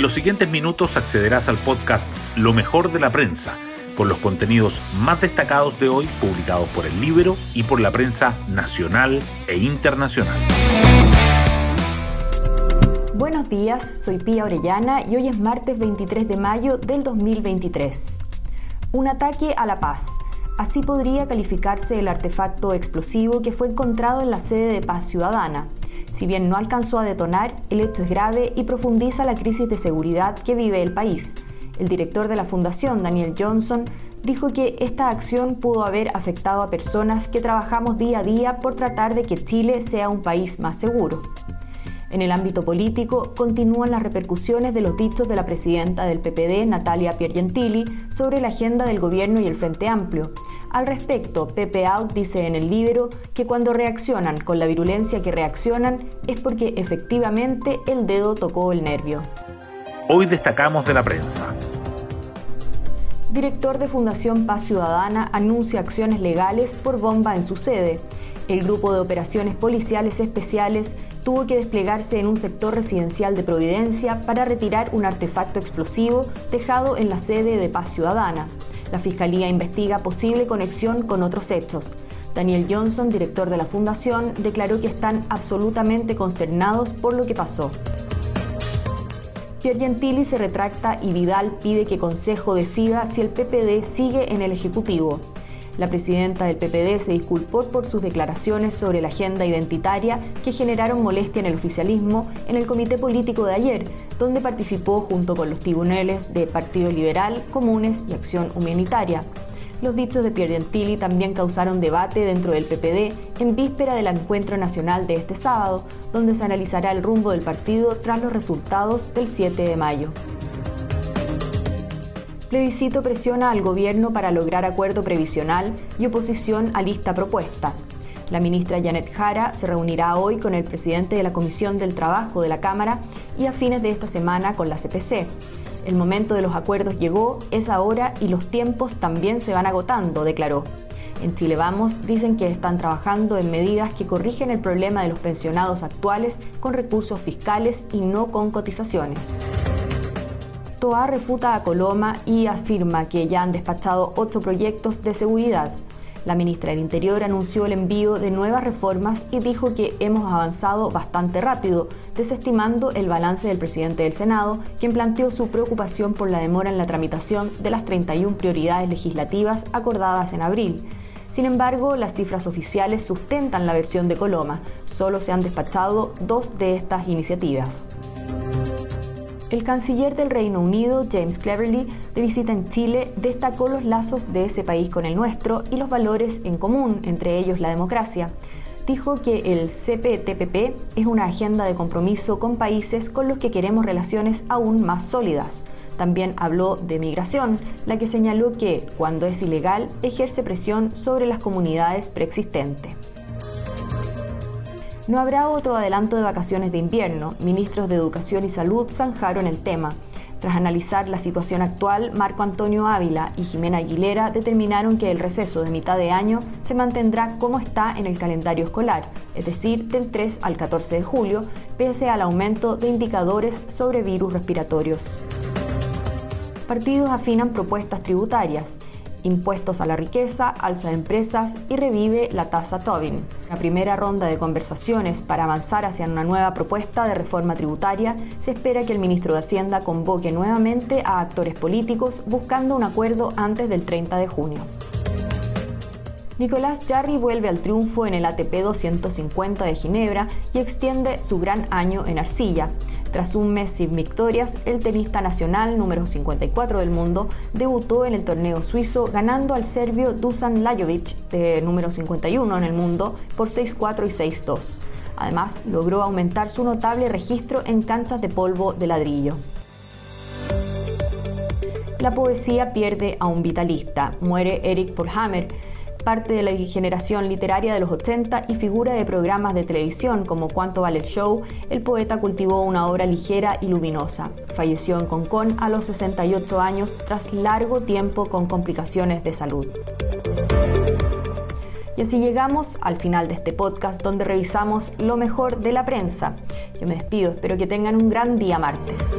En los siguientes minutos accederás al podcast Lo mejor de la prensa, con los contenidos más destacados de hoy publicados por el libro y por la prensa nacional e internacional. Buenos días, soy Pía Orellana y hoy es martes 23 de mayo del 2023. Un ataque a la paz. Así podría calificarse el artefacto explosivo que fue encontrado en la sede de Paz Ciudadana. Si bien no alcanzó a detonar, el hecho es grave y profundiza la crisis de seguridad que vive el país. El director de la fundación, Daniel Johnson, dijo que esta acción pudo haber afectado a personas que trabajamos día a día por tratar de que Chile sea un país más seguro. En el ámbito político, continúan las repercusiones de los dichos de la presidenta del PPD, Natalia Piergentili, sobre la agenda del gobierno y el Frente Amplio. Al respecto, Pepe Out dice en el libro que cuando reaccionan con la virulencia que reaccionan es porque efectivamente el dedo tocó el nervio. Hoy destacamos de la prensa. Director de Fundación Paz Ciudadana anuncia acciones legales por bomba en su sede. El grupo de operaciones policiales especiales tuvo que desplegarse en un sector residencial de Providencia para retirar un artefacto explosivo dejado en la sede de Paz Ciudadana. La Fiscalía investiga posible conexión con otros hechos. Daniel Johnson, director de la Fundación, declaró que están absolutamente consternados por lo que pasó. Pierre Gentili se retracta y Vidal pide que Consejo decida si el PPD sigue en el Ejecutivo. La presidenta del PPD se disculpó por sus declaraciones sobre la agenda identitaria que generaron molestia en el oficialismo en el comité político de ayer, donde participó junto con los tribunales de Partido Liberal, Comunes y Acción Humanitaria. Los dichos de Pierre Gentili también causaron debate dentro del PPD en víspera del encuentro nacional de este sábado, donde se analizará el rumbo del partido tras los resultados del 7 de mayo. Plebiscito presiona al gobierno para lograr acuerdo previsional y oposición a lista propuesta. La ministra Janet Jara se reunirá hoy con el presidente de la Comisión del Trabajo de la Cámara y a fines de esta semana con la CPC. El momento de los acuerdos llegó, es ahora y los tiempos también se van agotando, declaró. En Chile Vamos dicen que están trabajando en medidas que corrigen el problema de los pensionados actuales con recursos fiscales y no con cotizaciones. TOA refuta a Coloma y afirma que ya han despachado ocho proyectos de seguridad. La ministra del Interior anunció el envío de nuevas reformas y dijo que hemos avanzado bastante rápido, desestimando el balance del presidente del Senado, quien planteó su preocupación por la demora en la tramitación de las 31 prioridades legislativas acordadas en abril. Sin embargo, las cifras oficiales sustentan la versión de Coloma. Solo se han despachado dos de estas iniciativas. El canciller del Reino Unido, James Cleverly, de visita en Chile, destacó los lazos de ese país con el nuestro y los valores en común, entre ellos la democracia. Dijo que el CPTPP es una agenda de compromiso con países con los que queremos relaciones aún más sólidas. También habló de migración, la que señaló que, cuando es ilegal, ejerce presión sobre las comunidades preexistentes. No habrá otro adelanto de vacaciones de invierno. Ministros de Educación y Salud zanjaron el tema. Tras analizar la situación actual, Marco Antonio Ávila y Jimena Aguilera determinaron que el receso de mitad de año se mantendrá como está en el calendario escolar, es decir, del 3 al 14 de julio, pese al aumento de indicadores sobre virus respiratorios. Partidos afinan propuestas tributarias impuestos a la riqueza, alza de empresas y revive la tasa Tobin. La primera ronda de conversaciones para avanzar hacia una nueva propuesta de reforma tributaria se espera que el ministro de Hacienda convoque nuevamente a actores políticos buscando un acuerdo antes del 30 de junio. Nicolás Jarry vuelve al triunfo en el ATP 250 de Ginebra y extiende su gran año en arcilla. Tras un mes sin victorias, el tenista nacional número 54 del mundo debutó en el torneo suizo ganando al serbio Dusan Lajovic, número 51 en el mundo, por 6-4 y 6-2. Además, logró aumentar su notable registro en canchas de polvo de ladrillo. La poesía pierde a un vitalista. Muere Eric Polhammer parte de la generación literaria de los 80 y figura de programas de televisión como Cuánto vale el show, el poeta cultivó una obra ligera y luminosa. Falleció en Concón a los 68 años tras largo tiempo con complicaciones de salud. Y así llegamos al final de este podcast donde revisamos lo mejor de la prensa. Yo me despido, espero que tengan un gran día martes.